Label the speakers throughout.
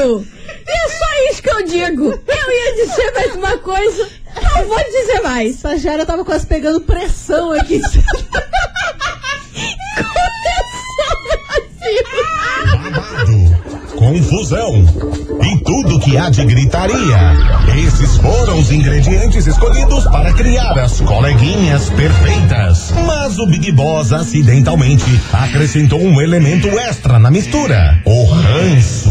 Speaker 1: Brasil! E é só isso que eu digo. Eu ia dizer mais uma coisa, não vou dizer mais.
Speaker 2: Estagiária tava quase pegando pressão aqui.
Speaker 3: Confusão e tudo que há de gritaria. Esses foram os ingredientes escolhidos para criar as coleguinhas perfeitas. Mas o Big Boss acidentalmente acrescentou um elemento extra na mistura: o ranço.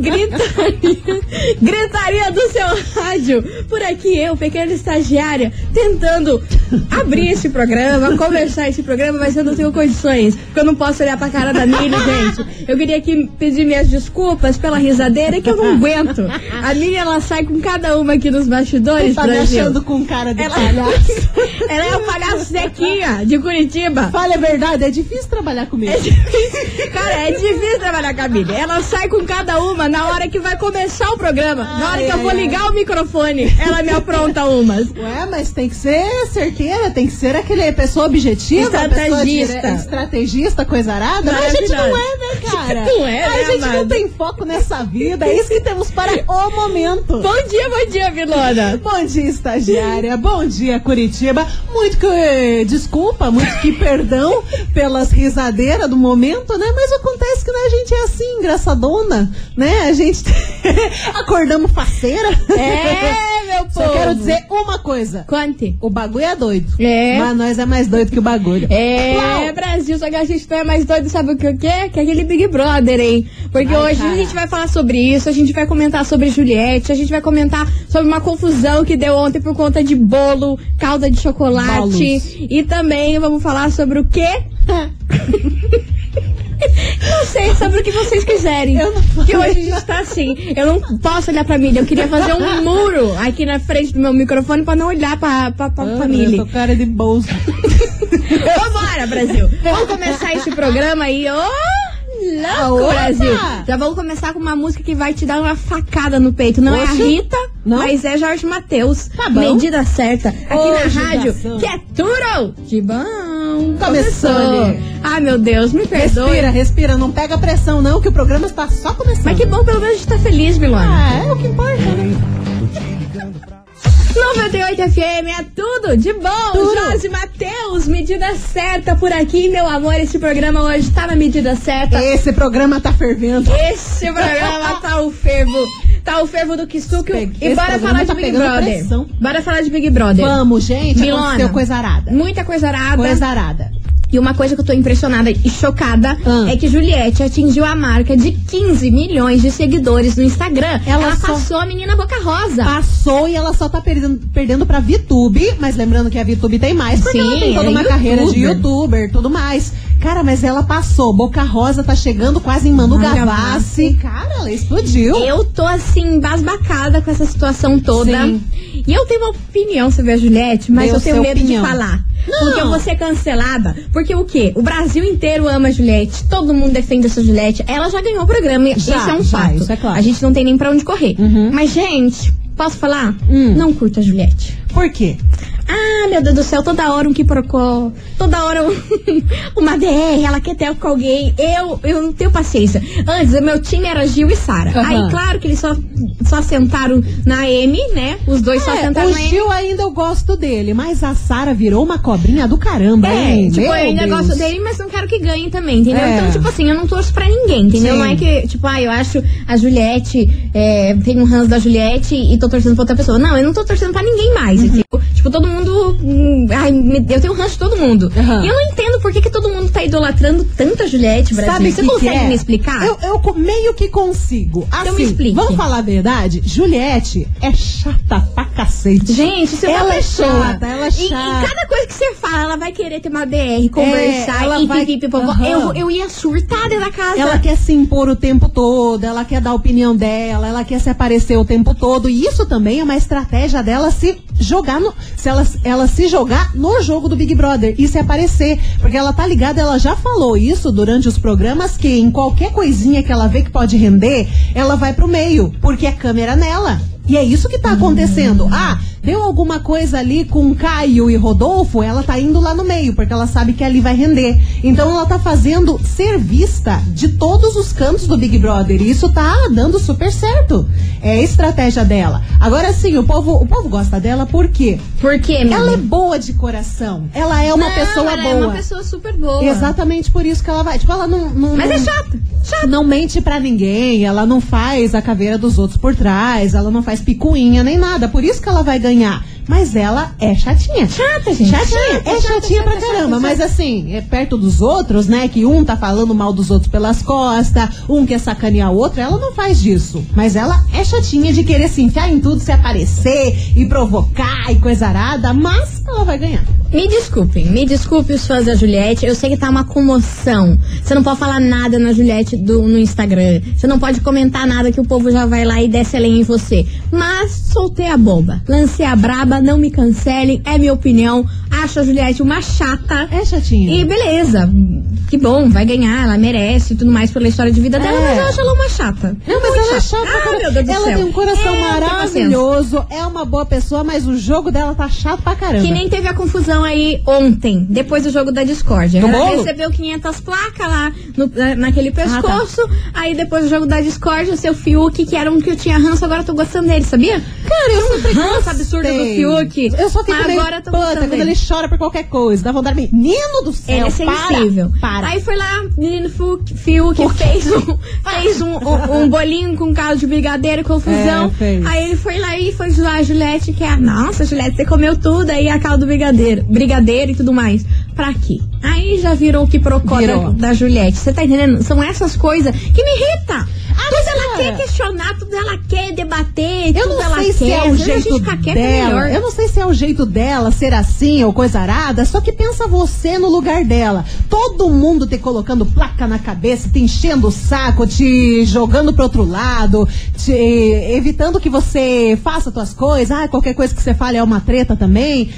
Speaker 1: Gritaria, gritaria do seu rádio. Por aqui eu, pequena estagiária, tentando abrir esse programa, começar esse programa, mas eu não tenho condições, porque eu não posso olhar pra cara da Mili, gente. Eu queria aqui pedir minhas desculpas pela risadeira que eu não aguento. A Mili, ela sai com cada uma aqui nos bastidores,
Speaker 2: tá me
Speaker 1: Brasil.
Speaker 2: achando com cara de
Speaker 1: Ela,
Speaker 2: palhaço.
Speaker 1: ela é o palhaço Zequinha, de Curitiba.
Speaker 2: Fala a verdade, é difícil trabalhar comigo.
Speaker 1: É difícil, cara, é difícil trabalhar com a Mili. Ela sai com cada uma na hora que vai começar o programa. na hora
Speaker 2: Ai,
Speaker 1: que eu
Speaker 2: ai,
Speaker 1: vou
Speaker 2: ai.
Speaker 1: ligar o microfone, ela me apronta umas.
Speaker 2: Ué, mas tem que ser certeira, tem que ser aquele pessoa objetiva,
Speaker 1: Estrategista.
Speaker 2: pessoa estrategista, coisa arada. Mas a gente não é, né, cara?
Speaker 1: Não é,
Speaker 2: A
Speaker 1: né,
Speaker 2: gente não
Speaker 1: amado?
Speaker 2: tem foco nessa vida, é isso que temos para o momento.
Speaker 1: Bom dia, bom dia, Vilona.
Speaker 2: Bom dia, estagiária. Bom dia, Curitiba. Muito que desculpa, muito que perdão pelas risadeiras do momento, né? Mas acontece que né, a gente é assim, engraçadona, né? A gente acordamos faceira.
Speaker 1: É, meu povo.
Speaker 2: Só quero dizer uma coisa.
Speaker 1: Conte.
Speaker 2: O bagulho é doido.
Speaker 1: É.
Speaker 2: Mas nós é mais doido que o bagulho.
Speaker 1: É,
Speaker 2: Uau.
Speaker 1: Brasil, só que a gente não é mais doido, sabe o que o quê? Que é aquele Big Brother, hein? Porque
Speaker 2: Ai,
Speaker 1: hoje
Speaker 2: cara.
Speaker 1: a gente vai falar sobre isso, a gente vai comentar sobre Juliette, a gente vai comentar sobre uma confusão que deu ontem por conta de bolo, calda de chocolate.
Speaker 2: Bolos.
Speaker 1: E também vamos falar sobre o quê? Não sei, sobre o que vocês quiserem.
Speaker 2: Eu não
Speaker 1: Porque hoje a gente tá assim. Eu não posso olhar pra Mili. Eu queria fazer um muro aqui na frente do meu microfone pra não olhar pra, pra, pra, pra
Speaker 2: Ah,
Speaker 1: Mili.
Speaker 2: eu tô cara de bolso.
Speaker 1: Vambora, Brasil! Vamos começar esse programa aí! Louco,
Speaker 2: Opa!
Speaker 1: Brasil! Já vamos começar com uma música que vai te dar uma facada no peito. Não é a. Rita,
Speaker 2: Não?
Speaker 1: mas é Jorge Matheus.
Speaker 2: Tá bom.
Speaker 1: Medida certa. Aqui
Speaker 2: Ô,
Speaker 1: na rádio, que é tudo de bom.
Speaker 2: Começou, ali.
Speaker 1: Ai, meu Deus, me perdoe.
Speaker 2: Respira, respira. Não pega pressão, não, que o programa está só começando.
Speaker 1: Mas que bom, pelo menos a gente tá feliz, Milona.
Speaker 2: Ah, é o que importa, né?
Speaker 1: 98 FM é tudo de bom.
Speaker 2: Tudo.
Speaker 1: Jorge Matheus, medida certa por aqui, meu amor. Esse programa hoje tá na medida certa.
Speaker 2: Esse programa tá fervendo.
Speaker 1: Esse programa tá o fervo. Tá o fervo do Kisuke. E bora falar de
Speaker 2: tá
Speaker 1: Big
Speaker 2: pegando
Speaker 1: Brother.
Speaker 2: pressão.
Speaker 1: Bora falar de Big Brother.
Speaker 2: Vamos, gente.
Speaker 1: Milona.
Speaker 2: Aconteceu coisa arada.
Speaker 1: Muita coisa arada.
Speaker 2: Coisa arada.
Speaker 1: E uma coisa que eu tô impressionada e chocada
Speaker 2: Ah.
Speaker 1: é que Juliette atingiu a marca de 15 milhões de seguidores no Instagram.
Speaker 2: Ela
Speaker 1: Ela, passou a menina Boca Rosa.
Speaker 2: Passou e ela só tá perdendo, perdendo pra VTube, mas lembrando que a VTube tem mais, porque
Speaker 1: Sim,
Speaker 2: ela tem toda
Speaker 1: é
Speaker 2: uma carreira de
Speaker 1: youtuber.
Speaker 2: youtuber tudo mais. Cara, mas ela passou. Boca Rosa tá chegando quase em Manu Gavassi. Cara, ela explodiu.
Speaker 1: Eu tô assim, embasbacada com essa situação toda.
Speaker 2: Sim.
Speaker 1: E eu tenho uma opinião sobre a Juliette, mas
Speaker 2: Dê
Speaker 1: eu tenho medo
Speaker 2: opinião.
Speaker 1: de falar.
Speaker 2: Não.
Speaker 1: Porque eu vou ser cancelada. Porque o quê? O Brasil inteiro ama a Juliette. Todo mundo defende essa Juliette. Ela já ganhou o programa.
Speaker 2: Já,
Speaker 1: isso é um
Speaker 2: já,
Speaker 1: fato.
Speaker 2: isso é claro.
Speaker 1: A gente não tem nem pra onde correr.
Speaker 2: Uhum.
Speaker 1: Mas, gente, posso falar?
Speaker 2: Hum.
Speaker 1: Não curto a Juliette.
Speaker 2: Por quê?
Speaker 1: Ah, meu Deus do céu, toda hora um quiprocó, toda hora um- uma DR, ela quer ter com alguém. Eu, eu não tenho paciência. Antes, o meu time era Gil e Sara.
Speaker 2: Aham.
Speaker 1: Aí, claro que eles só, só sentaram na M, né? Os dois só
Speaker 2: É,
Speaker 1: sentaram
Speaker 2: o
Speaker 1: na M.
Speaker 2: Gil ainda eu gosto dele, mas a Sara virou uma cobrinha do caramba,
Speaker 1: É,
Speaker 2: hein?
Speaker 1: tipo,
Speaker 2: Meu
Speaker 1: eu ainda
Speaker 2: Deus.
Speaker 1: gosto dele, mas não quero que ganhe também, entendeu?
Speaker 2: É.
Speaker 1: Então, tipo assim, eu não torço pra ninguém, entendeu?
Speaker 2: Sim.
Speaker 1: Não é que, tipo, ah, eu acho a Juliette, é, tem um ranço da Juliette e tô torcendo pra outra pessoa. Não, eu não tô torcendo pra ninguém mais,
Speaker 2: Uhum.
Speaker 1: entendeu? Tipo, todo mundo hum, Ai, eu tenho ranço de todo mundo.
Speaker 2: Aham.
Speaker 1: E eu não entendo por que, que todo mundo tá idolatrando tanta Juliette Brasil.
Speaker 2: Sabe
Speaker 1: Você
Speaker 2: que
Speaker 1: consegue
Speaker 2: que é?
Speaker 1: me explicar?
Speaker 2: Eu, eu meio que consigo. Assim,
Speaker 1: Então me explique.
Speaker 2: vamos falar a verdade? Juliette é chata pra cacete.
Speaker 1: Gente, se uma
Speaker 2: Ela é chata, ela é
Speaker 1: E, e
Speaker 2: chata.
Speaker 1: cada coisa que você fala, ela vai querer ter uma DR, conversar,
Speaker 2: ela
Speaker 1: e
Speaker 2: vai-. Aham.
Speaker 1: eu, eu ia surtar dentro da casa.
Speaker 2: Ela quer se impor o tempo todo, ela quer dar a opinião dela, ela quer se aparecer o tempo todo. E isso também é uma estratégia dela se jogar no. Se ela, ela se jogar no jogo do Big Brother e se aparecer. Porque ela tá ligada, ela já falou isso durante os programas, que em qualquer coisinha que ela vê que pode render, ela vai pro meio, porque é câmera nela. E é isso que tá acontecendo. Ah, deu alguma coisa ali com Caio e Rodolfo, ela tá indo lá no meio, porque ela sabe que ali vai render. Então ela tá fazendo ser vista de todos os cantos do Big Brother. E isso tá dando super certo. É a estratégia dela. Agora sim, o povo, o povo gosta dela por quê?
Speaker 1: Por quê, menina?
Speaker 2: Ela é boa de coração. Ela é uma
Speaker 1: Não,
Speaker 2: pessoa
Speaker 1: ela
Speaker 2: boa.
Speaker 1: é uma pessoa super boa.
Speaker 2: Exatamente por isso que ela vai. Tipo, ela não. não
Speaker 1: Mas é chata. Chata.
Speaker 2: não mente pra ninguém, ela não faz a caveira dos outros por trás, ela não faz picuinha nem nada. Por isso que ela vai ganhar. Mas ela é chatinha.
Speaker 1: Chata, gente.
Speaker 2: Chatinha,
Speaker 1: Chata,
Speaker 2: é
Speaker 1: chata,
Speaker 2: chatinha
Speaker 1: chata,
Speaker 2: pra caramba. Mas assim, é perto dos outros, né? Que um tá falando mal dos outros pelas costas, um quer sacanear o outro, ela não faz disso. Mas ela é chatinha de querer se enfiar em tudo, se aparecer e provocar e coisa arada, mas ela vai ganhar.
Speaker 1: Me desculpem, me desculpe os fãs da Juliette. Eu sei que tá uma comoção. Você não pode falar nada na Juliette do, no Instagram. Você não pode comentar nada que o povo já vai lá e desce a lenha em você. Mas soltei a bomba. Lancei a braba, não me cancelem. É minha opinião. Acho a Juliette uma chata.
Speaker 2: É chatinha.
Speaker 1: E beleza, que bom, vai ganhar, ela merece e tudo mais pela história de vida dela,
Speaker 2: É.
Speaker 1: mas eu acho ela uma chata.
Speaker 2: Não, mas ela é chata.
Speaker 1: Ah,
Speaker 2: cara.
Speaker 1: meu Deus do
Speaker 2: ela
Speaker 1: céu.
Speaker 2: tem um coração
Speaker 1: É, não
Speaker 2: maravilhoso, é uma boa pessoa, mas o jogo dela tá chato pra caramba.
Speaker 1: Que nem teve a confusão aí ontem, depois do jogo da Discord.
Speaker 2: Do
Speaker 1: Ela
Speaker 2: bolo?
Speaker 1: recebeu 500 placas lá no- na- naquele
Speaker 2: Ah, tá.
Speaker 1: pescoço. Aí depois do jogo da Discord, o seu Fiuk, que era um que eu tinha ranço, agora eu tô gostando dele, sabia?
Speaker 2: Cara, eu sempre
Speaker 1: ranço absurdo do
Speaker 2: gostei.
Speaker 1: Fiuk.
Speaker 2: Eu só fico meio
Speaker 1: agora
Speaker 2: puta quando ele chora por qualquer coisa. Dá vontade de... Menino do céu,
Speaker 1: Ele é sensível.
Speaker 2: Para, para.
Speaker 1: Aí foi lá, menino Fiuk, Fiuk fez, um, fez um, um- um bolinho com caldo de brigadeiro confusão.
Speaker 2: É.
Speaker 1: Aí ele foi lá e foi zoar a Juliette, que é, nossa, Juliette, você comeu tudo, aí a caldo do brigadeiro, brigadeiro e tudo mais. Pra quê? Aí já virou o que procó da, da Juliette. Você tá entendendo? São essas coisas que me irritam.
Speaker 2: Mas,
Speaker 1: ela quer questionar, tudo ela quer debater,
Speaker 2: Eu
Speaker 1: tudo
Speaker 2: não
Speaker 1: ela
Speaker 2: sei
Speaker 1: quer.
Speaker 2: se é o jeito
Speaker 1: é
Speaker 2: dela.
Speaker 1: melhor.
Speaker 2: Eu não sei se é o jeito dela ser assim ou coisa arada. Só que pensa você no lugar dela. Todo mundo te colocando placa na cabeça, te enchendo o saco, te jogando pro outro lado, te evitando que você faça tuas coisas. Ah, qualquer coisa que você fale é uma treta também.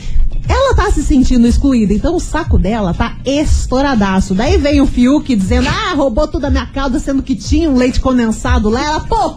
Speaker 2: Ela tá se sentindo excluída, então o saco dela tá estouradaço. Daí vem o Fiuk dizendo: Ah, roubou toda a minha calda, sendo que tinha um leite condensado lá. Ela, pô,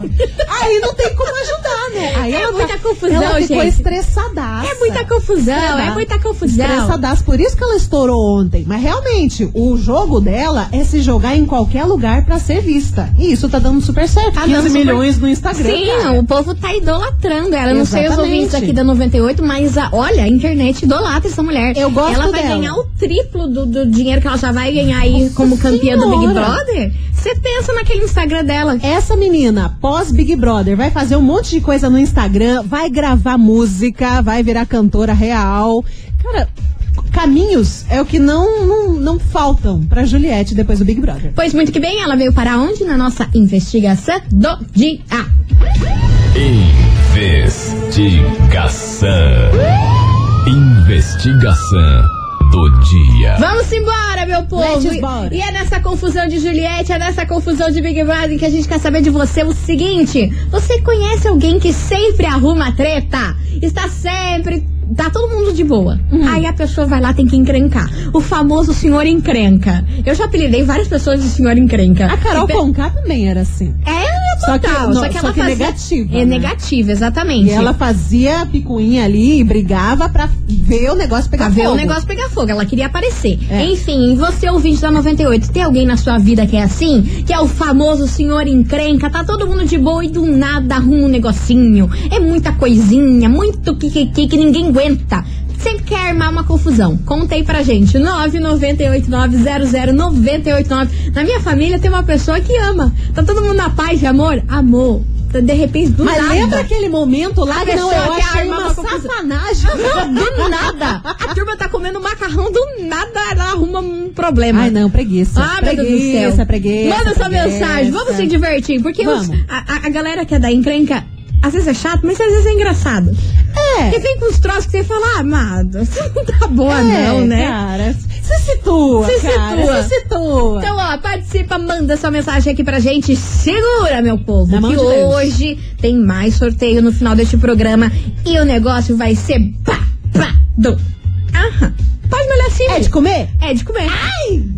Speaker 2: aí não tem como ajudar, né? Aí
Speaker 1: É
Speaker 2: ela
Speaker 1: muita
Speaker 2: tá-
Speaker 1: confusão,
Speaker 2: Ela ficou
Speaker 1: gente.
Speaker 2: estressadaça.
Speaker 1: É muita confusão, é muita confusão.
Speaker 2: Estressadaça, por isso que ela estourou ontem. Mas realmente, o jogo dela é se jogar em qualquer lugar pra ser vista. E isso tá dando super certo.
Speaker 1: Tá
Speaker 2: 15
Speaker 1: dando super-
Speaker 2: milhões no Instagram.
Speaker 1: Sim,
Speaker 2: cara.
Speaker 1: o povo tá idolatrando ela. Eu Não sei os
Speaker 2: Exatamente.
Speaker 1: ouvintes aqui da 98, mas a- olha, a internet idolatra essa mulher.
Speaker 2: Eu gosto
Speaker 1: Ela vai
Speaker 2: dela.
Speaker 1: ganhar o triplo do, do dinheiro que ela já vai ganhar aí
Speaker 2: Nossa
Speaker 1: como campeã do Big
Speaker 2: Senhora.
Speaker 1: Brother. Você pensa naquele Instagram dela.
Speaker 2: Essa menina, pós Big Brother, vai fazer um monte de coisa no Instagram, vai gravar música, vai virar cantora real. Cara, caminhos é o que não, não, não faltam pra Juliette depois do Big Brother.
Speaker 1: Pois muito que bem, ela veio para onde? Na nossa investigação do dia.
Speaker 4: Investigação. Investigação do dia.
Speaker 1: Vamos embora, meu povo! E-. E é nessa confusão de Juliette, é nessa confusão de Big Brother que a gente quer saber de você o seguinte: você conhece alguém que sempre arruma treta? Está sempre. Tá todo mundo de boa.
Speaker 2: Uhum.
Speaker 1: Aí a pessoa vai lá, tem que encrencar. O famoso senhor encrenca. Eu já apelidei várias pessoas de senhor encrenca.
Speaker 2: A Carol
Speaker 1: pe-
Speaker 2: Conká também era assim.
Speaker 1: É,
Speaker 2: Só que-
Speaker 1: total.
Speaker 2: não,
Speaker 1: Só que,
Speaker 2: só
Speaker 1: ela
Speaker 2: que
Speaker 1: fazia...
Speaker 2: negativa,
Speaker 1: É
Speaker 2: né?
Speaker 1: negativa, exatamente.
Speaker 2: E ela fazia picuinha ali e brigava pra ver o negócio pegar
Speaker 1: Pra ver
Speaker 2: fogo.
Speaker 1: o negócio pegar fogo, ela queria aparecer.
Speaker 2: É.
Speaker 1: Enfim, você ouvinte da 98, tem alguém na sua vida que é assim? Que é o famoso senhor encrenca, tá todo mundo de boa e do nada arruma um negocinho. É muita coisinha, muito kikiki que ninguém aguenta. Sempre quer armar uma confusão. Conta aí pra gente. 998900989. Na minha família tem uma pessoa que ama. Tá todo mundo na paz e amor? Amor. de repente, do
Speaker 2: Mas
Speaker 1: nada.
Speaker 2: lembra aquele momento lá que não, eu achei uma
Speaker 1: uma
Speaker 2: safanagem.
Speaker 1: do nada. A turma tá comendo macarrão, do nada ela arruma um problema.
Speaker 2: Ai, não, preguiça.
Speaker 1: Ah, meu Deus do
Speaker 2: preguiça,
Speaker 1: céu.
Speaker 2: preguiça.
Speaker 1: Manda
Speaker 2: preguiça.
Speaker 1: mensagem, vamos se divertir. Porque os- a- a galera que é da encrenca, às vezes é chato, mas às vezes é engraçado.
Speaker 2: É.
Speaker 1: Porque vem com os troços que você fala, ah, amado, você não tá boa
Speaker 2: É,
Speaker 1: não, né?
Speaker 2: Cara, se situa,
Speaker 1: Se
Speaker 2: cara,
Speaker 1: situa.
Speaker 2: se situa.
Speaker 1: Então, ó, participa, manda sua mensagem aqui pra gente. Segura, meu povo,
Speaker 2: Na
Speaker 1: que
Speaker 2: de
Speaker 1: hoje tem mais sorteio no final deste programa e o negócio vai ser babado. Aham. Pode me olhar assim.
Speaker 2: é de comer?
Speaker 1: É de comer.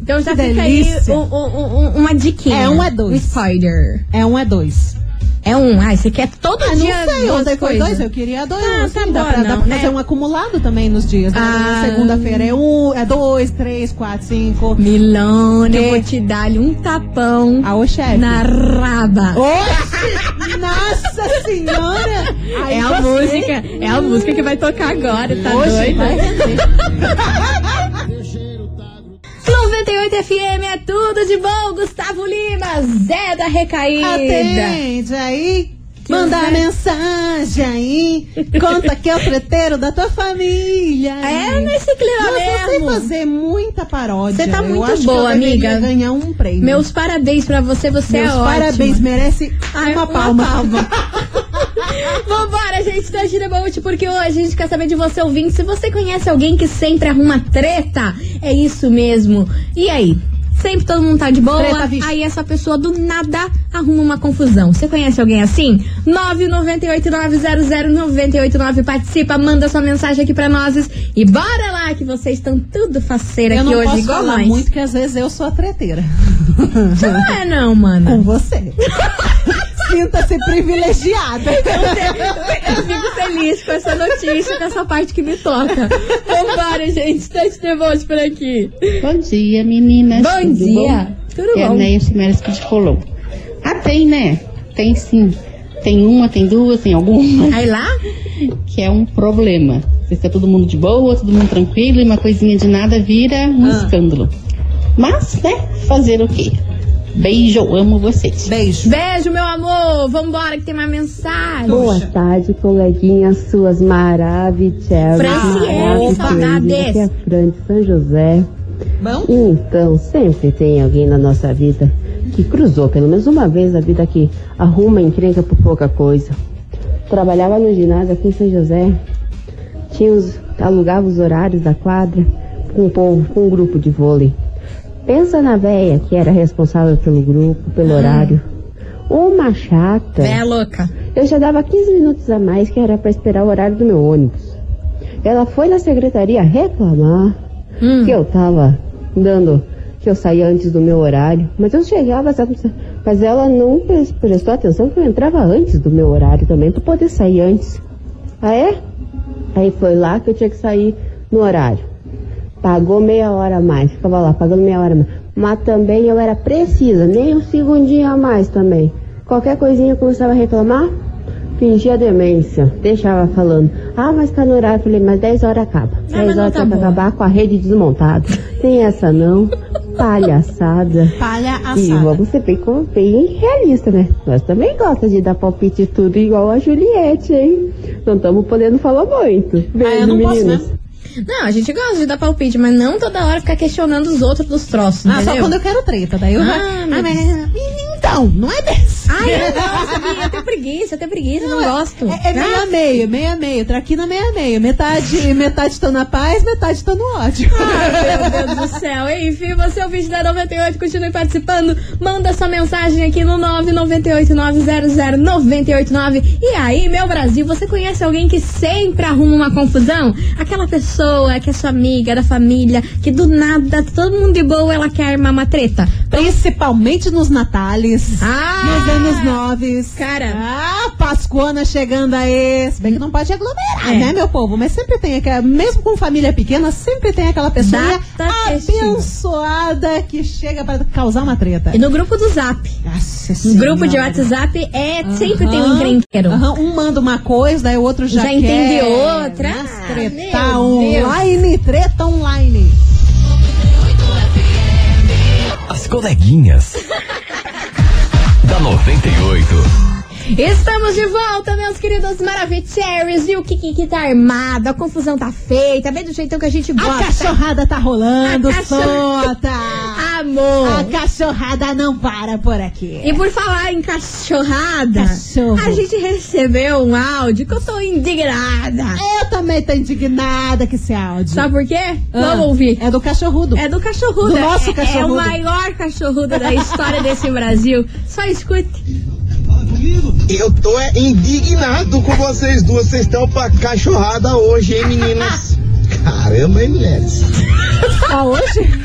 Speaker 1: então já fica aí um- um- um- uma diquinha.
Speaker 2: É um, é dois.
Speaker 1: Um spider.
Speaker 2: É um, é dois.
Speaker 1: É um. Ai, você quer todo
Speaker 2: Ah,
Speaker 1: dia
Speaker 2: não sei, ontem foi dois, eu queria dois.
Speaker 1: Ah,
Speaker 2: assim,
Speaker 1: tá
Speaker 2: dá,
Speaker 1: bom,
Speaker 2: pra, dá
Speaker 1: não,
Speaker 2: pra
Speaker 1: né?
Speaker 2: fazer um acumulado também nos dias. né?
Speaker 1: Ah.
Speaker 2: Segunda-feira é um, é dois, três, quatro, cinco.
Speaker 1: Milone, eu vou te dar um tapão
Speaker 2: Ah, ô chefe.
Speaker 1: na raba.
Speaker 2: Oxe! Nossa senhora! Aí
Speaker 1: É a
Speaker 2: você-
Speaker 1: música, é a música que vai tocar agora, tá
Speaker 2: Oxe,
Speaker 1: doido?
Speaker 2: vai.
Speaker 1: 98 FM é tudo de bom, Gustavo Lima, Zé da Recaída.
Speaker 2: Atende aí.
Speaker 1: Que
Speaker 2: Manda
Speaker 1: Zé?
Speaker 2: mensagem aí. Conta que é o treteiro da tua família.
Speaker 1: É nesse clima
Speaker 2: Nossa,
Speaker 1: mesmo.
Speaker 2: fazer muita paródia.
Speaker 1: Você tá muito boa, amiga.
Speaker 2: ganhar um prêmio.
Speaker 1: Meus parabéns pra você, você
Speaker 2: Meus
Speaker 1: é ótima.
Speaker 2: parabéns, merece
Speaker 1: Ai,
Speaker 2: uma palma.
Speaker 1: Vambora, gente, da Gira Bolt, porque hoje a gente quer saber de você, ouvinte, se você conhece alguém que sempre arruma treta. É isso mesmo. E aí? Sempre todo mundo tá de boa, aí essa pessoa do nada arruma uma confusão. Você conhece alguém assim? 998-900-989 participa, manda sua mensagem aqui pra nós e bora lá que vocês estão tudo faceira
Speaker 2: Eu
Speaker 1: aqui
Speaker 2: não
Speaker 1: hoje,
Speaker 2: posso
Speaker 1: igual
Speaker 2: falar
Speaker 1: nós.
Speaker 2: muito, que às vezes eu sou a treteira.
Speaker 1: Não é não, mana.
Speaker 2: Com você. Sinta-se privilegiada.
Speaker 1: Eu fico feliz com essa notícia, com essa parte que me toca. Vambora, gente. Teste nervoso por aqui.
Speaker 5: Bom dia, meninas.
Speaker 1: Bom
Speaker 5: Tudo
Speaker 1: dia.
Speaker 5: bom?
Speaker 1: Tudo
Speaker 5: é
Speaker 1: bom?
Speaker 5: Chimeras que te colou. Ah, tem, né? Tem sim. Tem uma, tem duas, tem alguma,
Speaker 1: Aí lá?
Speaker 5: que é um problema. Se está todo mundo de boa, todo mundo tranquilo, e uma coisinha de nada vira um
Speaker 2: Ah.
Speaker 5: escândalo. Mas, né, fazer o quê? Beijo, amo vocês.
Speaker 2: Beijo.
Speaker 1: Beijo, meu amor. Vambora que tem mais mensagem.
Speaker 6: Boa tarde, coleguinhas suas maravilhosas.
Speaker 1: Franciele, saudades.
Speaker 6: Aqui é a Fran de São José.
Speaker 2: Bom?
Speaker 6: Então, sempre tem alguém na nossa vida que cruzou pelo menos uma vez a vida que arruma encrenca por pouca coisa. Trabalhava no ginásio aqui em São José. Tinha os, alugava os horários da quadra com um povo, com um grupo de vôlei. Pensa na véia que era responsável pelo grupo, pelo horário. Uma chata.
Speaker 1: É louca.
Speaker 6: Eu já dava 15 minutos a mais que era para esperar o horário do meu ônibus. Ela foi na secretaria reclamar
Speaker 1: Hum.
Speaker 6: que eu tava dando, que eu saía antes do meu horário. Mas eu chegava, mas ela não pres- prestou atenção que eu entrava antes do meu horário também para poder sair antes. Ah é? Aí foi lá que eu tinha que sair no horário. Pagou meia hora a mais, ficava lá pagando meia hora a mais. Mas também eu era precisa, nem um segundinho a mais também. Qualquer coisinha eu começava a reclamar, fingia demência, deixava falando. Ah, mas tá no horário, falei, mas 10 horas acaba.
Speaker 1: Ah,
Speaker 6: 10
Speaker 1: mas não
Speaker 6: horas
Speaker 1: tá
Speaker 6: tem que
Speaker 1: bom.
Speaker 6: acabar com a rede desmontada. Tem essa não, palhaçada.
Speaker 2: Palha
Speaker 6: E vamos ser bem, bem realista, né? Nós também gostamos de dar palpite tudo igual a Juliette, hein? Não estamos podendo falar muito. Beijo,
Speaker 2: Ah, eu não posso, né?
Speaker 1: Não, a gente gosta de dar palpite, mas não toda hora ficar questionando os outros dos troços.
Speaker 2: Ah, só
Speaker 1: entendeu?
Speaker 2: quando eu quero treta. Daí eu
Speaker 1: Ah,
Speaker 2: já. Ah, mas- Então, não é
Speaker 1: Ai, eu não sabia. Eu tenho preguiça, eu tenho preguiça, não, gosto.
Speaker 2: É, é meio a meio, meio a meio. Traquina meio a meio. Metade, metade tô na paz, metade tô no ódio.
Speaker 1: Ai, meu Deus do céu. Enfim, você é o vídeo da 98, continue participando. Manda sua mensagem aqui no 998900989. E aí, meu Brasil, você conhece alguém que sempre arruma uma confusão? Aquela pessoa que é sua amiga, da família, que do nada, todo mundo de boa, ela quer armar uma treta.
Speaker 2: Principalmente nos natales.
Speaker 1: Ah!
Speaker 2: Nos anos noves.
Speaker 1: Cara.
Speaker 2: Ah, Pascoana chegando aí. Se bem que não pode aglomerar,
Speaker 1: É.
Speaker 2: né, meu povo? Mas sempre tem aquela. Mesmo com família pequena, sempre tem aquela pessoa
Speaker 1: festiva.
Speaker 2: abençoada que chega pra causar uma treta.
Speaker 1: E no grupo do Zap.
Speaker 2: Nossa
Speaker 1: No grupo de WhatsApp é sempre tem um encrenqueiro.
Speaker 2: aham, Um manda uma coisa, daí o outro já,
Speaker 1: Já
Speaker 2: quer,
Speaker 1: entende outra.
Speaker 2: né,
Speaker 1: Ah,
Speaker 2: Treta online, treta online.
Speaker 4: Coleguinhas. da 98.
Speaker 1: Estamos de volta, meus queridos Maravicheries. E o Kiki que tá armado, a confusão tá feita, bem do jeitão que a gente
Speaker 2: A
Speaker 1: gosta.
Speaker 2: cachorrada tá rolando
Speaker 1: A cachorra-
Speaker 2: solta.
Speaker 1: Amor.
Speaker 2: A cachorrada não para por aqui.
Speaker 1: E por falar em cachorrada,
Speaker 2: Cachorro.
Speaker 1: a gente recebeu um áudio que eu tô indignada.
Speaker 2: Eu também tô indignada com esse áudio.
Speaker 1: Sabe por quê?
Speaker 2: Ah,
Speaker 1: Vamos ouvir.
Speaker 2: É do cachorrudo.
Speaker 1: É do cachorrudo.
Speaker 2: Do nosso
Speaker 1: É- É,
Speaker 2: cachorrudo.
Speaker 1: o maior cachorrudo da história desse Brasil. Só escute.
Speaker 7: Eu tô é, indignado com vocês duas. Vocês estão pra cachorrada hoje, hein, meninas? Caramba, hein, mulheres?
Speaker 2: Tá hoje?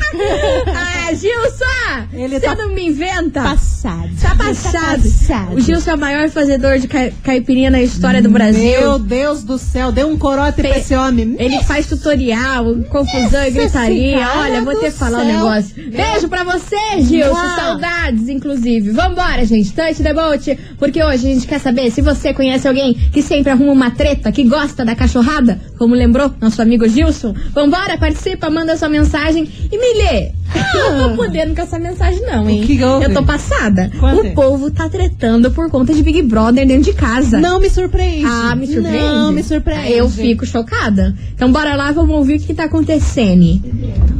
Speaker 1: Ah, Gilson!
Speaker 2: Ele
Speaker 1: Você
Speaker 2: tá
Speaker 1: não me inventa?
Speaker 2: Passado.
Speaker 1: Tá passado.
Speaker 2: passado.
Speaker 1: O Gilson é o maior fazedor de cai- caipirinha na história do Brasil.
Speaker 2: Meu Deus do céu, deu um corote pra
Speaker 1: Pe-
Speaker 2: esse homem.
Speaker 1: Ele faz tutorial, confusão e
Speaker 2: Nossa
Speaker 1: gritaria.
Speaker 2: Senhora
Speaker 1: Olha, vou ter que falar um negócio. Beijo pra você, Gilson.
Speaker 2: Mua.
Speaker 1: Saudades, inclusive. Vambora, gente. Touch the boat. Porque hoje a gente quer saber se você conhece alguém que sempre arruma uma treta, que gosta da cachorrada, como lembrou nosso amigo Gilson. Vambora, participa, manda sua mensagem e me lê. Eu não tô podendo com essa mensagem, não, hein?
Speaker 2: O que houve?
Speaker 1: Eu tô passada.
Speaker 2: Conta.
Speaker 1: O povo tá tretando por conta de Big Brother dentro de casa.
Speaker 2: Não me surpreende.
Speaker 1: Ah, me surpreende?
Speaker 2: Não me surpreende.
Speaker 1: Eu fico chocada. Então bora lá, vamos ouvir o que, tá acontecendo.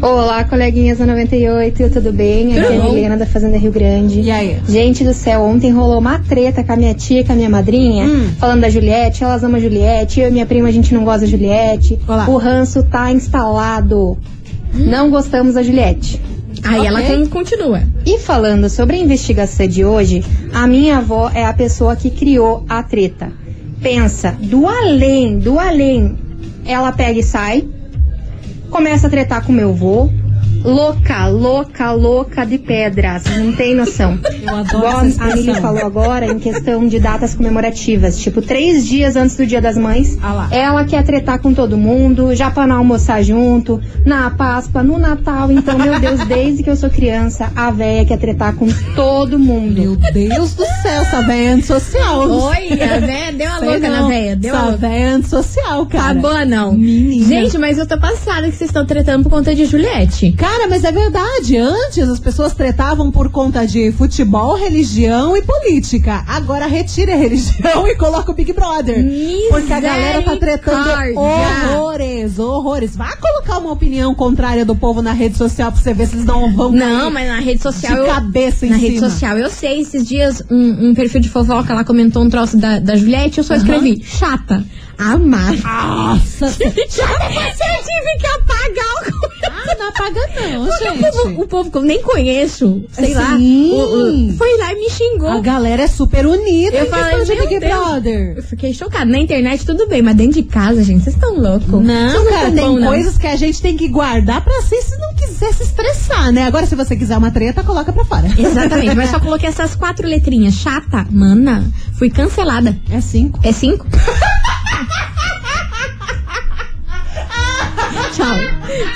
Speaker 8: Olá, coleguinhas da 98, tudo bem? Aqui é a? Milena da Fazenda Rio Grande.
Speaker 2: E aí?
Speaker 8: Gente do céu, ontem rolou uma treta com a minha tia e com a minha madrinha,
Speaker 2: Hum.
Speaker 8: falando da Juliette, elas amam a Juliette, eu e minha prima a gente não gosta da Juliette.
Speaker 2: Olá.
Speaker 8: O ranço tá instalado. Não gostamos da Juliette.
Speaker 1: Aí
Speaker 2: Ok.
Speaker 1: ela con- continua.
Speaker 8: E falando sobre a investigação de hoje, a minha avó é a pessoa que criou a treta. Pensa, do além, do além, ela pega e sai, começa a tretar com meu avô. Louca, louca, louca de pedras, não tem noção.
Speaker 2: Eu adoro
Speaker 8: Igual
Speaker 2: essa
Speaker 8: a Mili falou agora em questão de datas comemorativas, tipo três dias antes do Dia das Mães,
Speaker 2: Ah
Speaker 8: ela quer tretar com todo mundo, já pra não almoçar junto, na Páscoa, no Natal. Então, meu Deus, desde que eu sou criança, a véia quer tretar com todo mundo.
Speaker 2: Meu Deus do céu, essa véia é antissocial.
Speaker 1: Oi, a véia deu a louca
Speaker 2: não.
Speaker 1: na véia. Deu a
Speaker 2: Essa
Speaker 1: louca.
Speaker 2: véia é antissocial,
Speaker 1: Tá
Speaker 2: cara.
Speaker 1: boa, não.
Speaker 2: Menina.
Speaker 1: Gente, mas eu tô passada que vocês estão tretando por conta de Juliette.
Speaker 2: Cara, mas é verdade. Antes as pessoas tretavam por conta de futebol, religião e política. Agora retire a religião e coloca o Big Brother. Porque a galera tá tretando horrores, horrores. Vá colocar uma opinião contrária do povo na rede social pra você ver se eles não vão
Speaker 1: Não, mas na rede social.
Speaker 2: de
Speaker 1: eu-
Speaker 2: cabeça em
Speaker 1: na
Speaker 2: cima.
Speaker 1: rede social, eu sei, esses dias um, um perfil de fofoca lá comentou um troço da, da Juliette, eu só escrevi, chata. Amar.
Speaker 2: Nossa,
Speaker 1: Chata, eu tive que apagar o comentário.
Speaker 2: ah, não apaga não,
Speaker 1: Porque
Speaker 2: gente.
Speaker 1: o povo, o povo que eu nem conheço, sei lá,
Speaker 2: Sim.
Speaker 1: o- o- foi lá e me xingou.
Speaker 2: A galera é super unida
Speaker 1: Eu
Speaker 2: em
Speaker 1: falei,
Speaker 2: de
Speaker 1: meu
Speaker 2: Big
Speaker 1: Deus.
Speaker 2: Brother.
Speaker 1: Eu fiquei chocada. Na internet tudo bem, mas dentro de casa, gente, vocês estão loucos.
Speaker 2: Não,
Speaker 1: Vocês
Speaker 2: cara, tem
Speaker 1: bom, não.
Speaker 2: coisas que a gente tem que guardar pra si se não quiser se estressar, né? Agora, se você quiser uma treta, coloca pra fora.
Speaker 1: Exatamente, mas só coloquei essas quatro letrinhas. Chata, mana, fui cancelada.
Speaker 2: É cinco.
Speaker 1: É cinco?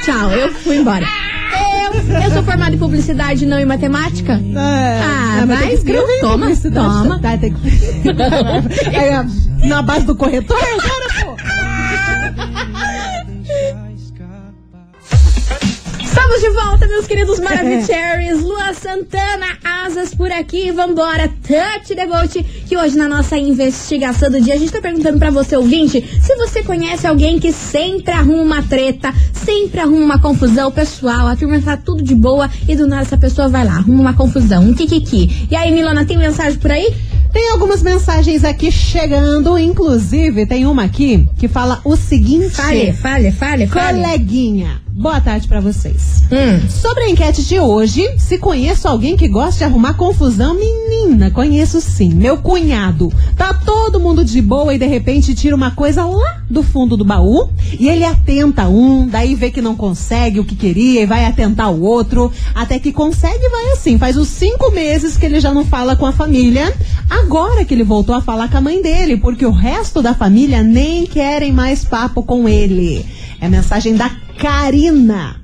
Speaker 1: Tchau, eu fui embora. Eu, eu sou formada em publicidade, não em matemática. Ah,
Speaker 2: mas
Speaker 1: vai,
Speaker 2: tem que
Speaker 1: viu? Toma, toma.
Speaker 2: Tá, tem que... É, na base do corretor, cara, pô.
Speaker 1: Estamos de volta, meus queridos Maravicheries. Lua Santana, asas por aqui. Vambora, touch the boat. Que hoje na nossa investigação do dia a gente tá perguntando pra você, ouvinte, se você conhece alguém que sempre arruma uma treta, sempre arruma uma confusão pessoal, a turma tá tudo de boa e do nada essa pessoa vai lá, arruma uma confusão, um kikiki. E aí, Milana, tem mensagem por aí?
Speaker 2: Tem algumas mensagens aqui chegando, inclusive tem uma aqui que fala o seguinte.
Speaker 1: Fale, fale, fale, fale.
Speaker 2: Coleguinha, boa tarde pra vocês.
Speaker 1: Hum.
Speaker 2: Sobre a enquete de hoje, se conheço alguém que gosta de arrumar confusão, menina, conheço sim. Meu cunhado. Tá todo mundo de boa e de repente tira uma coisa lá do fundo do baú e ele atenta um, daí vê que não consegue o que queria e vai atentar o outro, até que consegue e vai assim. Faz uns cinco meses que ele já não fala com a família. Agora que ele voltou a falar com a mãe dele, porque o resto da família nem querem mais papo com ele. É a mensagem da Karina.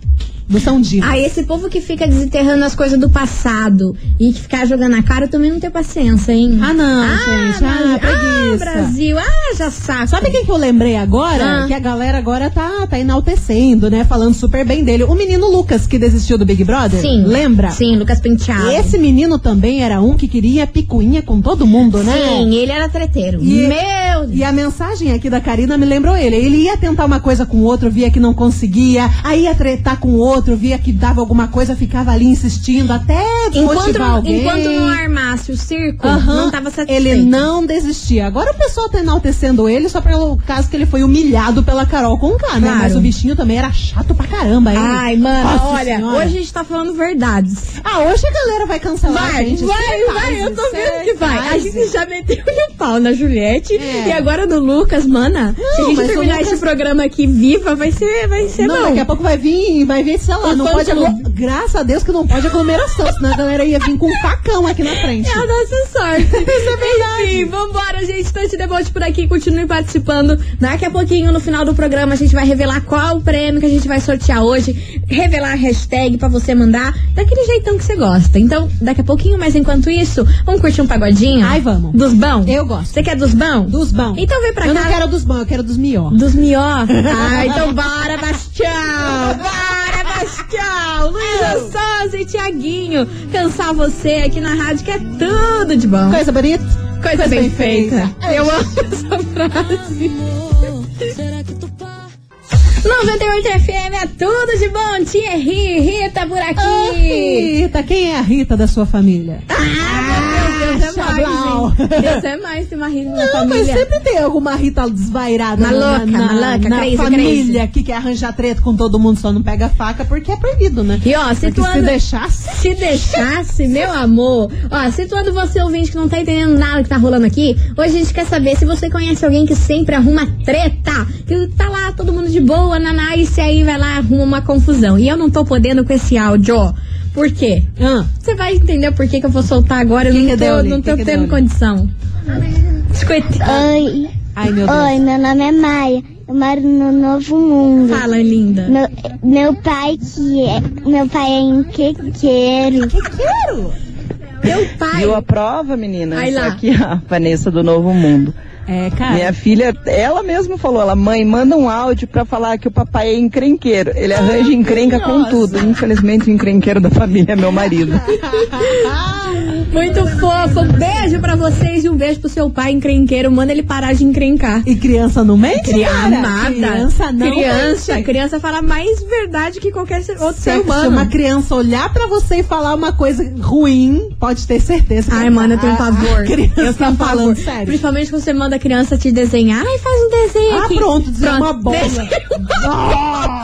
Speaker 2: Do São Dino.
Speaker 1: Ah, esse povo que fica desenterrando as coisas do passado e que ficar jogando na cara, eu também não tenho paciência, hein?
Speaker 2: Ah, não, gente. Ah,
Speaker 1: Brasil,
Speaker 2: preguiça.
Speaker 1: ah, Brasil, ah, já saco.
Speaker 2: Sabe quem que eu lembrei agora?
Speaker 1: Ah.
Speaker 2: Que a galera agora tá, tá enaltecendo, né? Falando super bem dele. O menino Lucas, que desistiu do Big Brother.
Speaker 1: Sim.
Speaker 2: Lembra?
Speaker 1: Sim, Lucas Penteado.
Speaker 2: Esse menino também era um que queria picuinha com todo mundo, né?
Speaker 1: Sim, ele era treteiro.
Speaker 2: E-
Speaker 1: Meu
Speaker 2: E a mensagem aqui da Karina me lembrou ele. Ele ia tentar uma coisa com o outro, via que não conseguia. Aí ia tretar com o outro, via que dava alguma coisa, ficava ali insistindo até
Speaker 1: Enquanto, não-
Speaker 2: alguém.
Speaker 1: enquanto não armasse o circo,
Speaker 2: Aham.
Speaker 1: não tava satisfeito.
Speaker 2: Ele não desistia. Agora o pessoal tá enaltecendo ele só pelo caso que ele foi humilhado pela Carol Conká, né?
Speaker 1: Claro.
Speaker 2: Mas o bichinho também era chato pra caramba, hein?
Speaker 1: Ai, mano,
Speaker 2: Nossa
Speaker 1: olha,
Speaker 2: Senhora.
Speaker 1: hoje a gente tá falando verdades.
Speaker 2: Ah, hoje a galera vai cancelar a
Speaker 1: Vai,
Speaker 2: gente.
Speaker 1: vai,
Speaker 2: certeza,
Speaker 1: vai, eu tô vendo que vai. A gente já meteu o pau na Juliette
Speaker 2: É.
Speaker 1: e agora no Lucas, mana. se a gente terminar
Speaker 2: Lucas-
Speaker 1: esse programa aqui viva, vai ser, vai ser
Speaker 2: Não,
Speaker 1: bom.
Speaker 2: daqui a pouco vai vir, vai vir, sei lá,
Speaker 1: O
Speaker 2: não pode aglo- Graças a Deus que não pode aglomeração, senão a galera ia vir com um facão aqui na frente.
Speaker 1: É a nossa sorte. Isso é verdade. Enfim, vambora, gente. Tante Debote por aqui. Continue participando. Daqui a pouquinho, no final do programa, a gente vai revelar qual o prêmio que a gente vai sortear hoje. Revelar a hashtag pra você mandar daquele jeitão que você gosta. Então, daqui a pouquinho, mas enquanto isso, vamos curtir um pagodinho?
Speaker 2: Ai, vamos.
Speaker 1: Dos bão?
Speaker 2: Eu gosto.
Speaker 1: Você quer dos bão?
Speaker 2: Dos bons.
Speaker 1: Então vem pra
Speaker 2: eu
Speaker 1: cá.
Speaker 2: não quero dos bons, eu quero dos mió.
Speaker 1: Dos mió? Ah, então bora, Bastião! Bora, Bastião! Luísa Souza e Tiaguinho cansar você aqui na rádio, que é tudo de bom.
Speaker 2: Coisa bonita.
Speaker 1: Coisa, bem,
Speaker 2: bem
Speaker 1: feita.
Speaker 2: feita.
Speaker 1: Eu amo essa frase. 98 FM é tudo de bom. Tia Ri, Rita por
Speaker 2: Ah,
Speaker 1: aqui.
Speaker 2: Rita, quem é a Rita da sua família?
Speaker 1: Ah, meu Deus, é
Speaker 2: Chablau.
Speaker 1: mais, hein? Deus é mais, tem uma Rita na
Speaker 2: Não,
Speaker 1: família.
Speaker 2: mas sempre tem alguma Rita desvairada
Speaker 1: Uma
Speaker 2: na,
Speaker 1: louca,
Speaker 2: na,
Speaker 1: uma louca,
Speaker 2: na
Speaker 1: crazy,
Speaker 2: família
Speaker 1: crazy.
Speaker 2: que quer arranjar treta com todo mundo, só não pega faca porque é proibido, né?
Speaker 1: E ó, situando...
Speaker 2: se deixasse...
Speaker 1: Se deixasse, meu amor. Ó, situando você, ouvinte, que não tá entendendo nada que tá rolando aqui, hoje a gente quer saber se você conhece alguém que sempre arruma treta. Que tá lá, todo mundo de boa, naná, e se aí vai lá arruma uma confusão. E eu não tô podendo com esse áudio, ó. Por quê?
Speaker 2: Ah,
Speaker 1: Você vai entender por que, que eu vou soltar agora. Eu
Speaker 2: Que
Speaker 1: não
Speaker 2: que
Speaker 1: tô, não
Speaker 2: Que
Speaker 1: tô
Speaker 2: que
Speaker 1: tendo condição. Escuta.
Speaker 9: Oi,
Speaker 2: ai, meu Deus.
Speaker 9: oi, meu nome é Maia. Eu moro no Novo Mundo.
Speaker 1: Fala, linda.
Speaker 9: Meu, meu pai que é. Meu pai é enquequeiro.
Speaker 1: Meu pai.
Speaker 10: Viu a prova, menina?
Speaker 1: Vai lá.
Speaker 10: Aqui a Vanessa do Novo Mundo.
Speaker 2: É, cara.
Speaker 10: Minha filha, ela mesma falou, ela, mãe, manda um áudio pra falar que o papai é encrenqueiro. Ele arranja encrenca com tudo. Infelizmente, o encrenqueiro da família é meu marido.
Speaker 1: Muito fofo. Um beijo pra vocês e um beijo pro seu pai encrenqueiro. Manda ele parar de encrencar.
Speaker 2: E criança não mente,
Speaker 1: Criança
Speaker 2: cara?
Speaker 1: nada.
Speaker 2: Criança não
Speaker 1: Criança,
Speaker 2: mente.
Speaker 1: criança fala mais verdade que qualquer outro
Speaker 2: Se,
Speaker 1: ser
Speaker 2: se
Speaker 1: humano.
Speaker 2: uma criança olhar pra você e falar uma coisa ruim, pode ter certeza. que
Speaker 1: Ai,
Speaker 2: a-
Speaker 1: mano, eu tenho
Speaker 2: a-
Speaker 1: pavor.
Speaker 2: Criança
Speaker 1: eu tenho
Speaker 2: falando
Speaker 1: pavor.
Speaker 2: sério.
Speaker 1: Principalmente quando você manda a criança te desenhar. Ai, faz um desenho
Speaker 2: Ah,
Speaker 1: aqui.
Speaker 2: pronto, dizer uma bola.
Speaker 1: desenha
Speaker 2: Ah,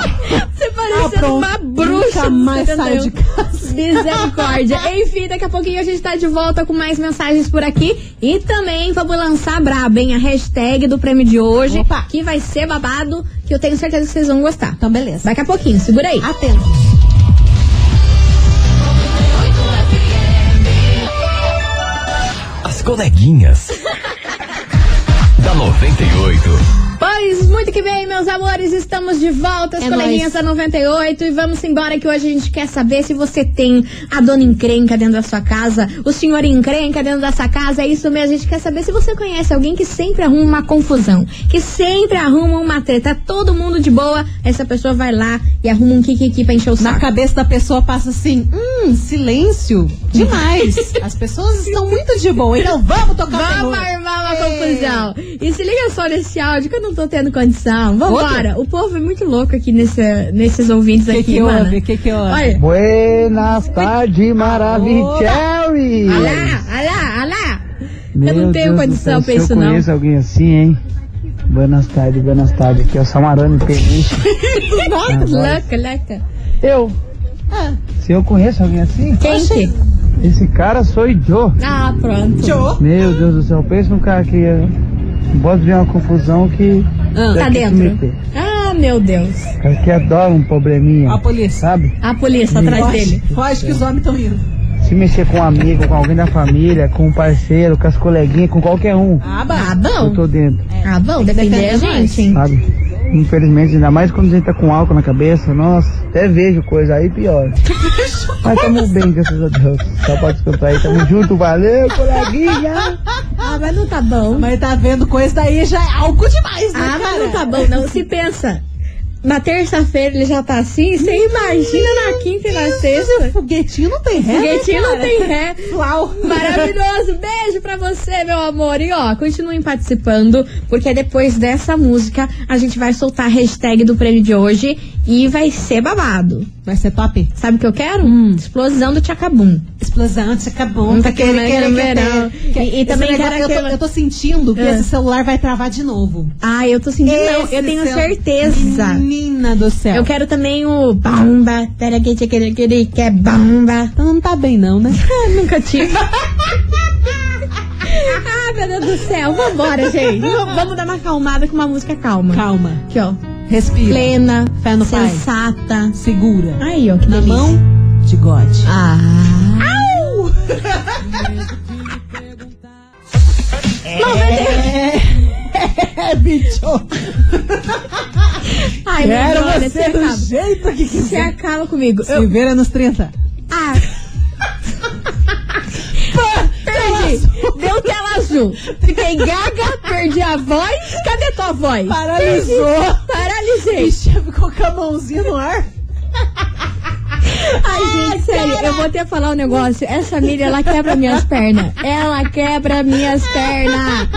Speaker 1: Você parecendo
Speaker 2: pronto.
Speaker 1: uma bruxa.
Speaker 2: Nunca mais saio de casa.
Speaker 1: Misericórdia. Enfim, daqui a pouquinho a gente tá de volta com mais mensagens por aqui. E também vamos lançar braba, hein? A hashtag do prêmio de hoje.
Speaker 2: Opa.
Speaker 1: Que vai ser babado, que eu tenho certeza que vocês vão gostar.
Speaker 2: Então, beleza.
Speaker 1: Daqui a pouquinho, segura aí.
Speaker 2: Atento.
Speaker 4: As coleguinhas. Da 98.
Speaker 1: Pois muito que bem, meus amores, estamos de volta, as
Speaker 2: É
Speaker 1: coleguinhas
Speaker 2: nóis.
Speaker 1: da 98 e vamos embora que hoje a gente quer saber se você tem a dona encrenca dentro da sua casa, o senhor encrenca dentro da sua casa, é isso mesmo, a gente quer saber se você conhece alguém que sempre arruma uma confusão, que sempre arruma uma treta, todo mundo de boa, essa pessoa vai lá e arruma um kikiki pra encher o
Speaker 2: Na
Speaker 1: saco.
Speaker 2: cabeça da pessoa passa assim, hum, silêncio, demais. As pessoas estão muito de boa, então vamos tocar o
Speaker 1: Vamos armar uma confusão. E se liga só nesse áudio que eu não tô tendo condição. Vambora. O povo é muito louco aqui nesse, nesses ouvintes
Speaker 2: O que
Speaker 1: aqui,
Speaker 2: que
Speaker 1: mano.
Speaker 2: O que que houve?
Speaker 1: Olha,
Speaker 7: Buenas tardes, Maravicherry!
Speaker 1: olha lá, olha lá, olha lá. Eu não tenho
Speaker 7: Deus
Speaker 1: condição pra
Speaker 7: se
Speaker 1: isso,
Speaker 7: eu
Speaker 1: não.
Speaker 7: conheço alguém assim, hein? Buenas tardes, buenas tardes. Aqui é o Samarano Peniche.
Speaker 1: Louca, louca.
Speaker 7: Eu? Se eu conheço alguém assim?
Speaker 1: Quem que?
Speaker 7: Esse cara sou eu.
Speaker 1: Ah, pronto.
Speaker 2: Joe?
Speaker 7: Meu Deus do céu, pensa num cara que eh, bota de uma confusão que.
Speaker 2: Ah.
Speaker 1: Tá dentro.
Speaker 7: meter.
Speaker 1: Ah, meu Deus.
Speaker 7: Cara que adora um probleminha.
Speaker 2: A polícia.
Speaker 7: Sabe?
Speaker 1: A polícia atrás dele.
Speaker 2: foge que os homens estão indo.
Speaker 7: Se mexer com um amigo, com alguém da família, com um parceiro, com as coleguinhas, com qualquer um.
Speaker 2: Ah,
Speaker 1: Ah,
Speaker 7: Eu
Speaker 1: bom.
Speaker 7: tô dentro,
Speaker 1: Ah, bom, depende
Speaker 2: nós.
Speaker 1: gente, hein?
Speaker 7: sabe?
Speaker 11: infelizmente, ainda mais quando a gente tá com álcool na cabeça, nossa, até vejo coisa aí pior. Mas tamo bem, graças a Deus. Só pode escutar aí, tamo junto, valeu, coleguinha!
Speaker 1: Ah, mas não tá bom.
Speaker 2: Mas tá vendo coisa daí já é algo demais, né,
Speaker 1: Ah, mas
Speaker 2: cara?
Speaker 1: não tá bom, não. Se pensa. Na terça-feira ele já tá assim, você imagina na quinta e na sexta.
Speaker 2: Foguetinho não tem ré, né,
Speaker 1: Foguetinho não
Speaker 2: cara?
Speaker 1: tem ré.
Speaker 2: Flau.
Speaker 1: Maravilhoso. Beijo pra você, meu amor. E ó, continuem participando, porque depois dessa música a gente vai soltar a hashtag do prêmio de hoje e vai ser babado.
Speaker 2: Vai ser top.
Speaker 1: Sabe o que eu quero?
Speaker 2: Hum.
Speaker 1: Explosão do Tchacabum.
Speaker 2: Explosão, acabou.
Speaker 1: Não tá querendo verão. E- e também quero
Speaker 2: eu, tô, eu tô sentindo que
Speaker 1: Ah.
Speaker 2: esse celular vai travar de novo.
Speaker 1: Ah, eu tô sentindo. Não, eu tenho certeza.
Speaker 2: Menina do céu.
Speaker 1: Eu quero também o bomba. Pera que que que que que é bomba.
Speaker 2: Então não tá bem não, né?
Speaker 1: Nunca tive. ah, meu Deus do céu. Vambora, gente. Vamos dar uma acalmada com uma música calma.
Speaker 2: Calma.
Speaker 1: Aqui, ó.
Speaker 2: Respira.
Speaker 1: Plena,
Speaker 2: Fé no pai.
Speaker 1: sensata.
Speaker 2: Segura.
Speaker 1: Aí, ó, que
Speaker 2: Na
Speaker 1: delícia.
Speaker 2: mão de God.
Speaker 1: Ah.
Speaker 2: É, bicho.
Speaker 1: Ai,
Speaker 2: Quero você do
Speaker 1: acaba.
Speaker 2: jeito que
Speaker 1: Se
Speaker 2: quiser.
Speaker 1: acala comigo.
Speaker 2: Se
Speaker 1: Eu,
Speaker 2: vira nos 30.
Speaker 1: ah. Perdi. Deu tela azul. Fiquei gaga, perdi a voz. Cadê tua voz?
Speaker 2: Paralisou.
Speaker 1: Paralisei.
Speaker 2: Bicho, ficou com a mãozinha no ar.
Speaker 1: Ai, gente, sério, eu vou até falar um negócio. Essa Miriam, ela quebra minhas pernas. Ela quebra minhas pernas.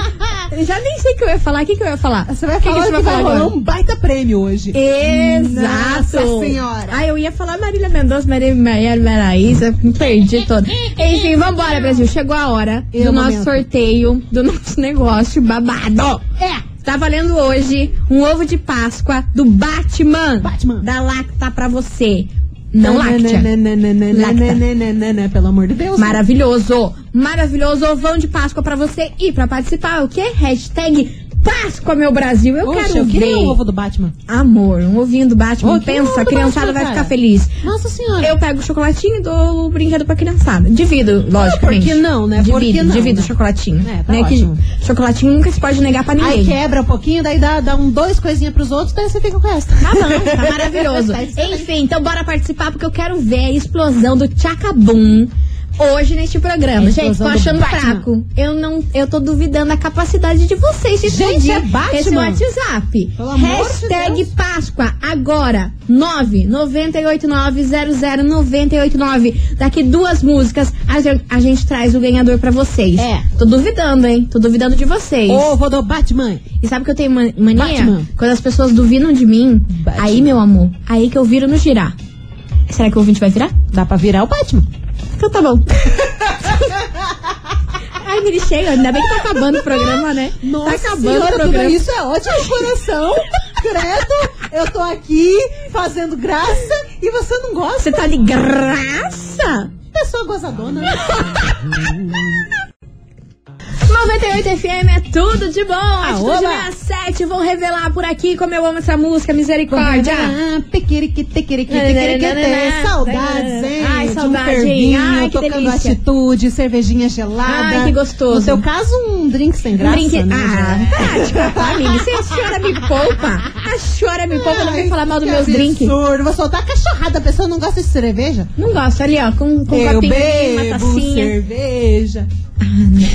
Speaker 1: Eu já nem sei o que eu ia falar. O que, que eu ia falar?
Speaker 2: Você vai
Speaker 1: que
Speaker 2: falar
Speaker 1: que,
Speaker 2: que,
Speaker 1: vai
Speaker 2: rolar um baita prêmio hoje.
Speaker 1: Exato.
Speaker 2: Nossa Senhora.
Speaker 1: Ah, eu ia falar Marília Mendonça, Maria Maria Maraísa, me perdi toda. Enfim, vambora, Brasil. Chegou a hora
Speaker 2: E
Speaker 1: do
Speaker 2: o
Speaker 1: nosso
Speaker 2: momento?
Speaker 1: sorteio, do nosso negócio babado.
Speaker 2: É.
Speaker 1: Tá valendo hoje um ovo de Páscoa do Batman.
Speaker 2: Batman.
Speaker 1: Da Lacta pra você. Não Lactia.
Speaker 2: Nananana, Pelo amor de Deus.
Speaker 1: Maravilhoso! Maravilhoso ovão de Páscoa pra você e pra participar. O quê? Hashtag Páscoa, meu Brasil. Eu
Speaker 2: Poxa,
Speaker 1: quero
Speaker 2: eu
Speaker 1: ver.
Speaker 2: o ovo do Batman.
Speaker 1: Amor, um ovinho do Batman.
Speaker 2: Que
Speaker 1: Pensa, a criançada
Speaker 2: Batman,
Speaker 1: vai ficar feliz.
Speaker 2: Nossa senhora.
Speaker 1: Eu pego o chocolatinho e dou o brinquedo pra criançada. Divido, logicamente.
Speaker 2: por que não, né?
Speaker 1: Divido,
Speaker 2: que não,
Speaker 1: divido
Speaker 2: né?
Speaker 1: o chocolatinho.
Speaker 2: É, tá
Speaker 1: né? Que
Speaker 2: ótimo.
Speaker 1: chocolatinho nunca se pode negar pra ninguém.
Speaker 2: Aí quebra um pouquinho, daí dá, dá um dois coisinhas pros outros, daí você fica com o resto.
Speaker 1: Tá bom, tá maravilhoso.
Speaker 2: Tá.
Speaker 1: Enfim, então bora participar porque eu quero ver a explosão do Tchacabum hoje neste programa. Gente, tô achando fraco. Eu não, eu tô duvidando da capacidade de vocês de
Speaker 2: Gente, é Batman.
Speaker 1: esse WhatsApp.
Speaker 2: Pelo amor de
Speaker 1: Hashtag
Speaker 2: Deus.
Speaker 1: Páscoa agora 998900989. Daqui duas músicas a gente, traz o ganhador pra vocês.
Speaker 2: É.
Speaker 1: Tô duvidando, hein? Tô duvidando de vocês.
Speaker 2: Ovo do Batman.
Speaker 1: E sabe que eu tenho man- mania?
Speaker 2: Batman.
Speaker 1: Quando as pessoas duvidam de mim,
Speaker 2: Batman.
Speaker 1: aí, meu amor, aí que eu viro no girar. Será que o ouvinte vai virar?
Speaker 2: Dá pra virar o Batman.
Speaker 1: Então tá bom. Ai, Miri, chega. Ainda bem que tá acabando o programa, né?
Speaker 2: Nossa
Speaker 1: tá acabando
Speaker 2: senhora,
Speaker 1: o programa.
Speaker 2: isso é ótimo coração. Credo, eu tô aqui fazendo graça e você não gosta.
Speaker 1: Você tá de graça?
Speaker 2: Pessoa gozadona. né?
Speaker 1: 98 FM é tudo de bom. Atitude
Speaker 2: oba.
Speaker 1: 67, vou revelar por aqui como eu amo essa música, misericórdia.
Speaker 2: Ah, pequiriqui, tequiriqui, tequiriqui, te. Saudades, hein?
Speaker 1: Ai,
Speaker 2: De um
Speaker 1: saudade,
Speaker 2: fervinho,
Speaker 1: ai, que
Speaker 2: tocando
Speaker 1: delícia.
Speaker 2: atitude, cervejinha gelada.
Speaker 1: Ai, que gostoso.
Speaker 2: No seu caso, um drink sem graça,
Speaker 1: Brinque...
Speaker 2: né?
Speaker 1: Ah, tá, amiga? Se a senhora me poupa, a senhora me poupa, não vem falar mal dos meus drinks.
Speaker 2: absurdo. Vou soltar cachorrada, a pessoa não gosta de cerveja.
Speaker 1: Não gosto, ali, ó, com, com um
Speaker 2: eu
Speaker 1: copinho, uma
Speaker 2: bebo
Speaker 1: tacinha. Ah,
Speaker 2: cerveja.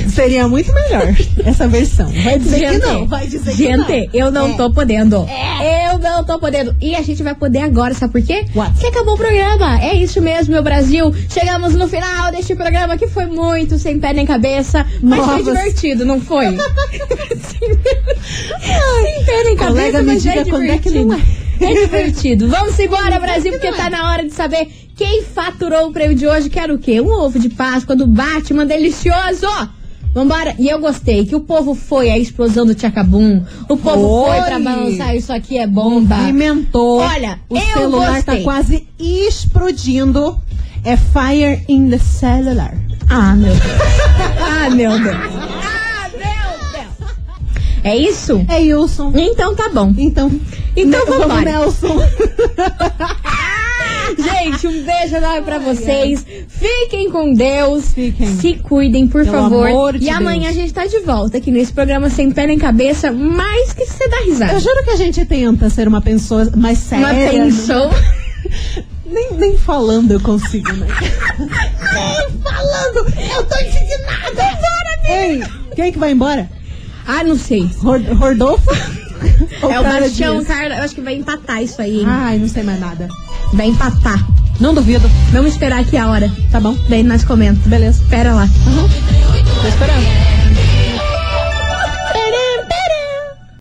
Speaker 2: Seria muito melhor essa versão. Vai dizer que
Speaker 1: Gente,
Speaker 2: não, vai dizer que
Speaker 1: gente,
Speaker 2: não.
Speaker 1: eu não
Speaker 2: É.
Speaker 1: tô podendo. Eu não tô podendo. E a gente vai poder agora, sabe por quê?
Speaker 2: What?
Speaker 1: Porque acabou o programa. É isso mesmo, meu Brasil. Chegamos no final deste programa que foi muito sem pé nem cabeça, mas foi
Speaker 2: Nossa.
Speaker 1: divertido, não foi? sem pé nem
Speaker 2: Colega,
Speaker 1: cabeça,
Speaker 2: me
Speaker 1: mas é
Speaker 2: diga quando é que não é.
Speaker 1: É divertido. Vamos embora, Brasil, porque tá na hora de saber quem faturou o prêmio de hoje. Quero o quê? Um ovo de Páscoa do Batman delicioso. Vambora. E eu gostei que o povo foi à explosão do Tchacabum. O povo foi,
Speaker 2: Foi.
Speaker 1: pra balançar isso aqui é bomba.
Speaker 2: Movimentou.
Speaker 1: Olha,
Speaker 2: o celular
Speaker 1: gostei.
Speaker 2: tá quase explodindo. É fire in the cellular.
Speaker 1: Ah, meu Deus. ah, meu Deus. Ah, meu Deus. É isso?
Speaker 2: É Wilson.
Speaker 1: Então tá bom.
Speaker 2: Então,
Speaker 1: Então
Speaker 2: Ne-
Speaker 1: vambora.
Speaker 2: Nelson.
Speaker 1: Gente, um beijo enorme pra vocês. Fiquem com Deus.
Speaker 2: Fiquem.
Speaker 1: Se cuidem, por
Speaker 2: Pelo
Speaker 1: favor.
Speaker 2: amor de
Speaker 1: e amanhã
Speaker 2: Deus.
Speaker 1: a gente tá de volta aqui nesse programa sem pé nem cabeça, mais que você dá risada.
Speaker 2: Eu juro que a gente tenta ser uma pessoa mais séria.
Speaker 1: Uma pensão.
Speaker 2: Nem, nem falando eu consigo, né? nem falando! Eu tô indignada! Ei, quem que vai embora?
Speaker 1: Ah, não sei.
Speaker 2: Rodolfo?
Speaker 1: É o Bastião? Carla. Eu acho que vai empatar isso aí, hein?
Speaker 2: Ai, não sei mais nada.
Speaker 1: Vai empatar.
Speaker 2: Não duvido.
Speaker 1: Vamos esperar aqui a hora.
Speaker 2: Tá bom?
Speaker 1: Daí nós comentamos.
Speaker 2: Beleza.
Speaker 1: Espera lá.
Speaker 2: Tô esperando.